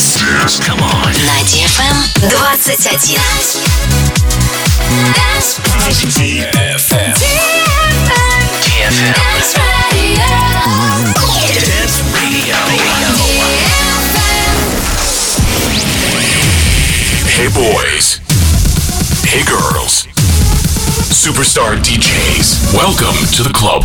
Dance. Come on. На DFM 21. DFM. DFM. Dance Radio. Hey boys. Hey girls. Superstar DJs. Welcome to the club.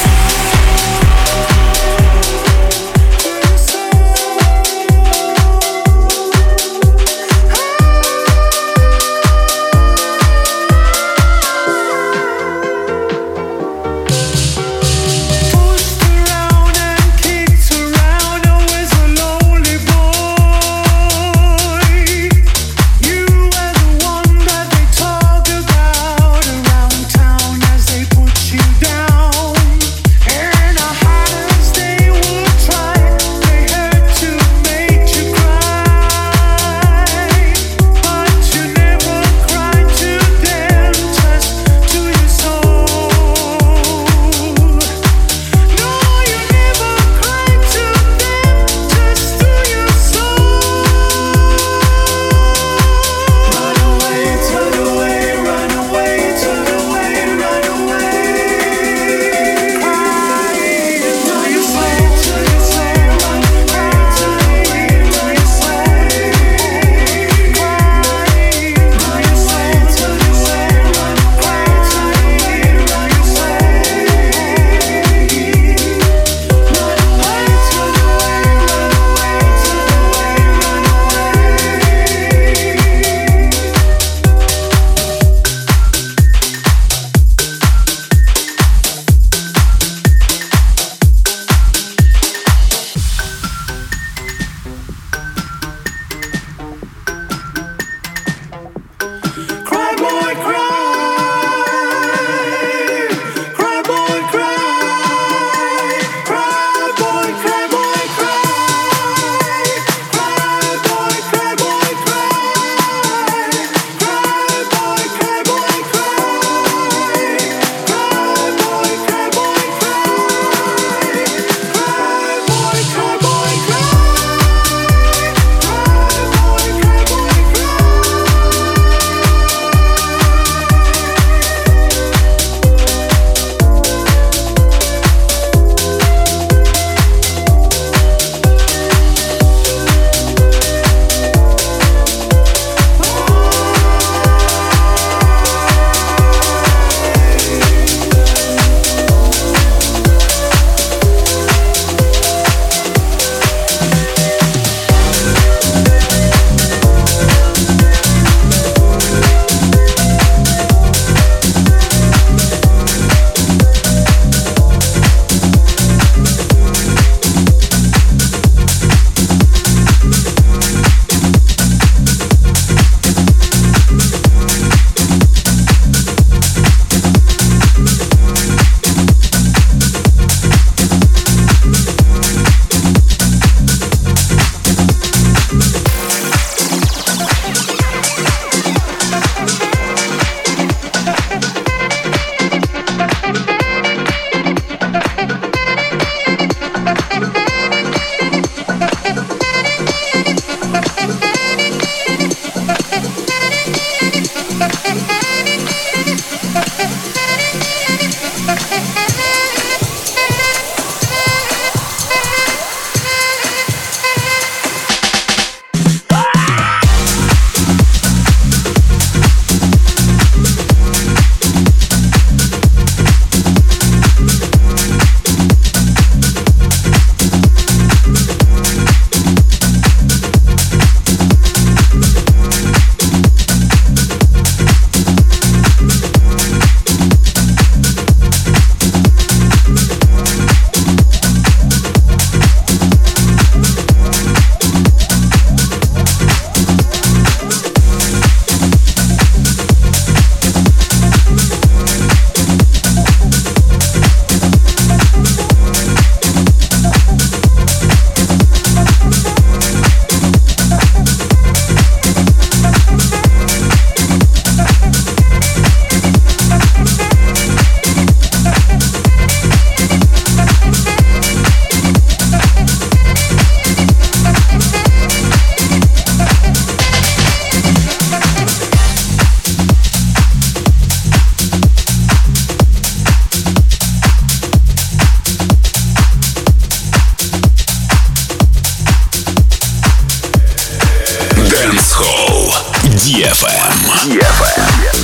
ЕФМ. Эм. ЕФМ. Эм.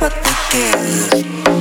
You. One dance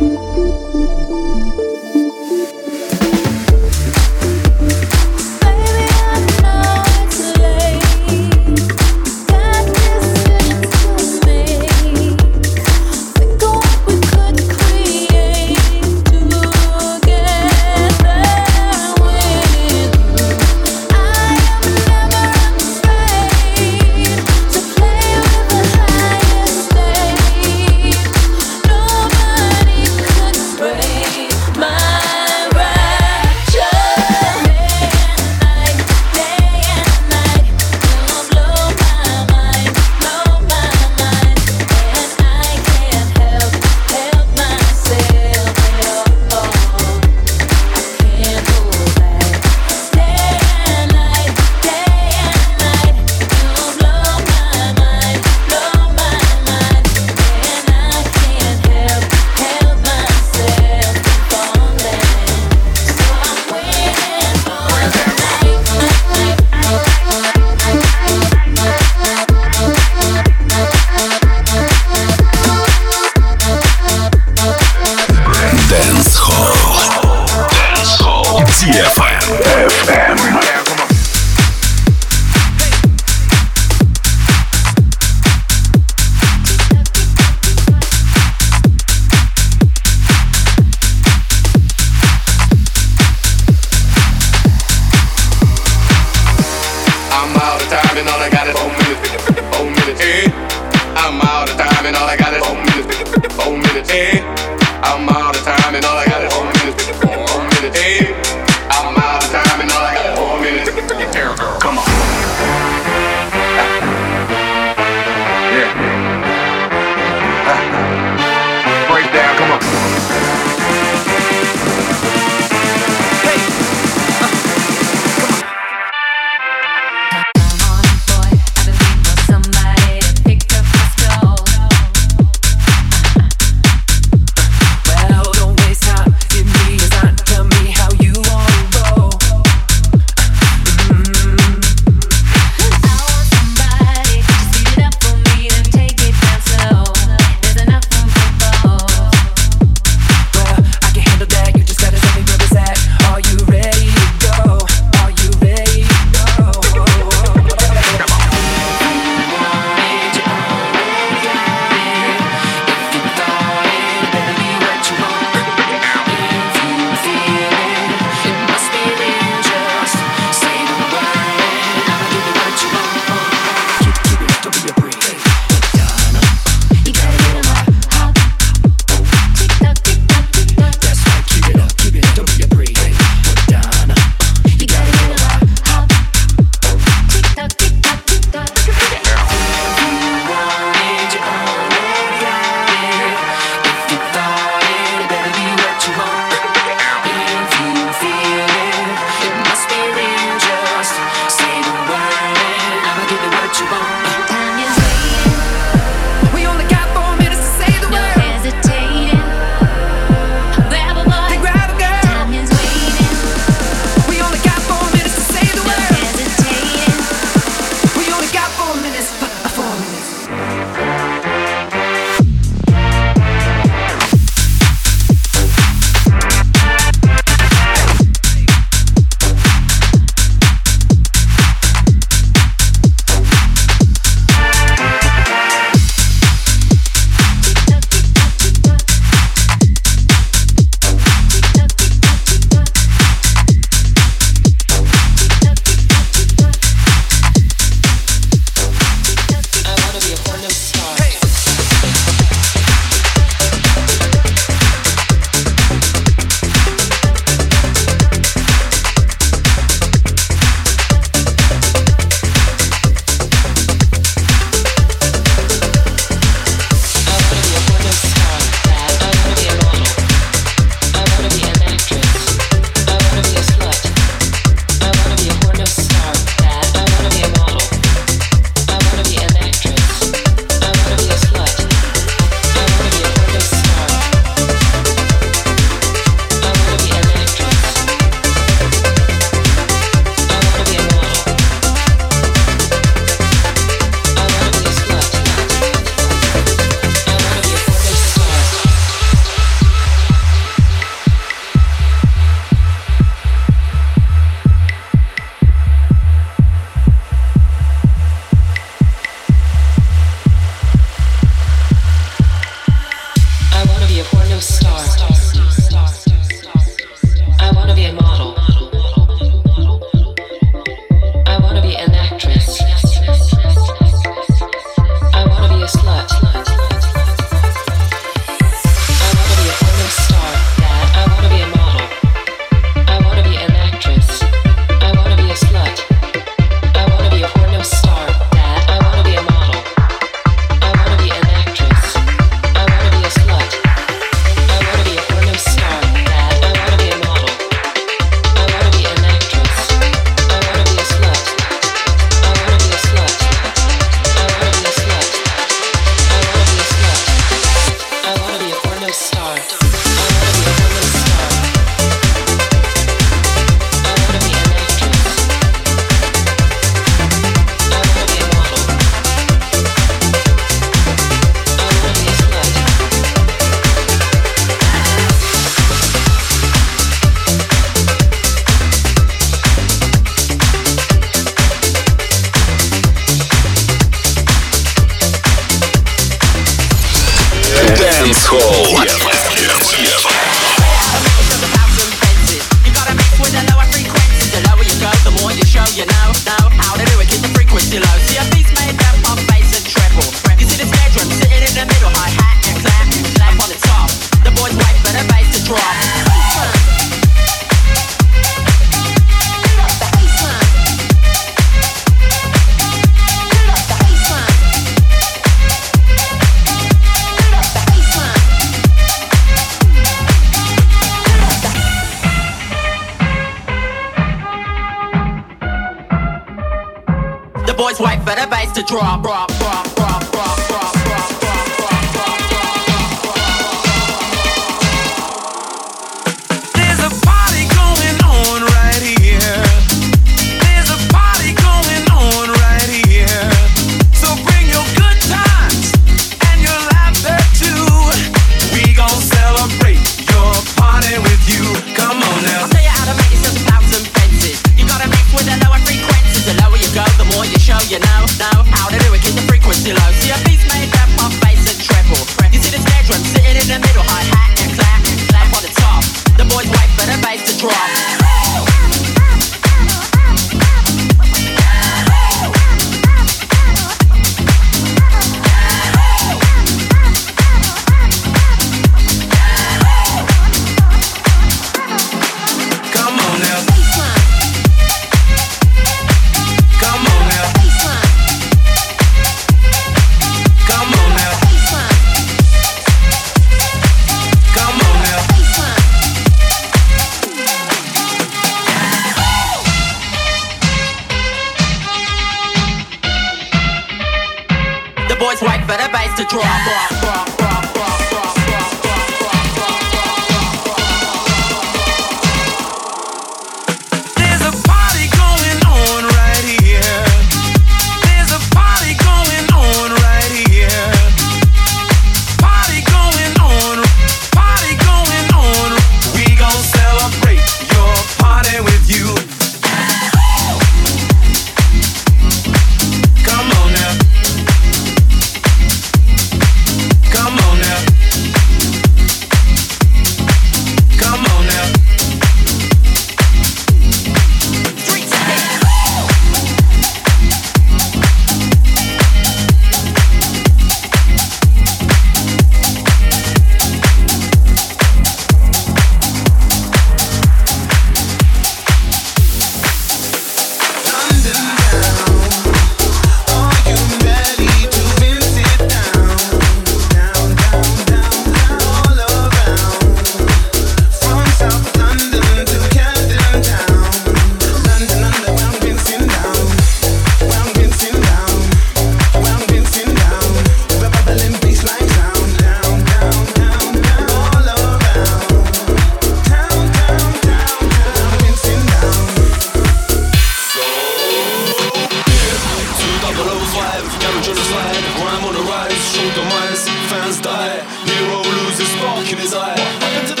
On the slide Rhyme on the rise, shoulder mice, fans die Hero loses spark in his eye What happened to?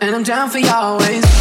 And I'm down for y'all always.